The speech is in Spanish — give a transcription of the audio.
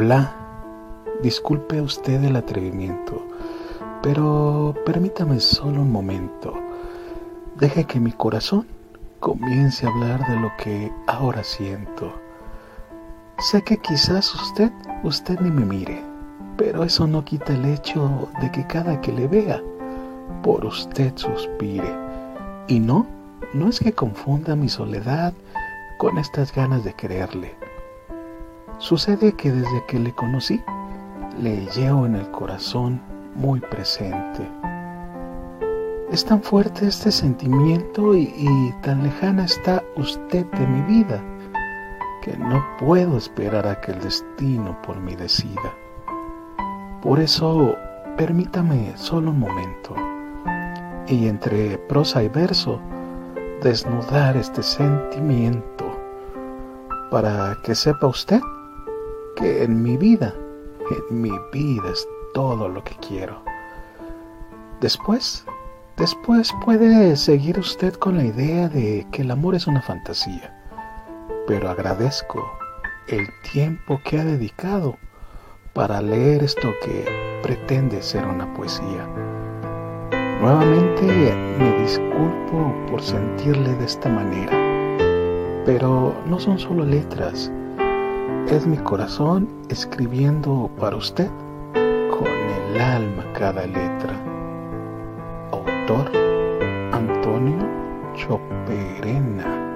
Hola, disculpe usted el atrevimiento, pero permítame solo un momento. Deje que mi corazón comience a hablar de lo que ahora siento. Sé que quizás usted, usted ni me mire, pero eso no quita el hecho de que cada que le vea, por usted suspire. Y no, no es que confunda mi soledad con estas ganas de quererle. Sucede que desde que le conocí, le llevo en el corazón muy presente. Es tan fuerte este sentimiento y, tan lejana está usted de mi vida que no puedo esperar a que el destino por mí decida. Por eso, permítame solo un momento y entre prosa y verso, desnudar este sentimiento para que sepa usted que en mi vida, en mi vida es todo lo que quiero. Después, después puede seguir usted con la idea de que el amor es una fantasía, pero agradezco el tiempo que ha dedicado para leer esto que pretende ser una poesía. Nuevamente me disculpo por sentirle de esta manera, pero no son solo letras, es mi corazón escribiendo para usted con el alma cada letra. Autor Antonio Choperena.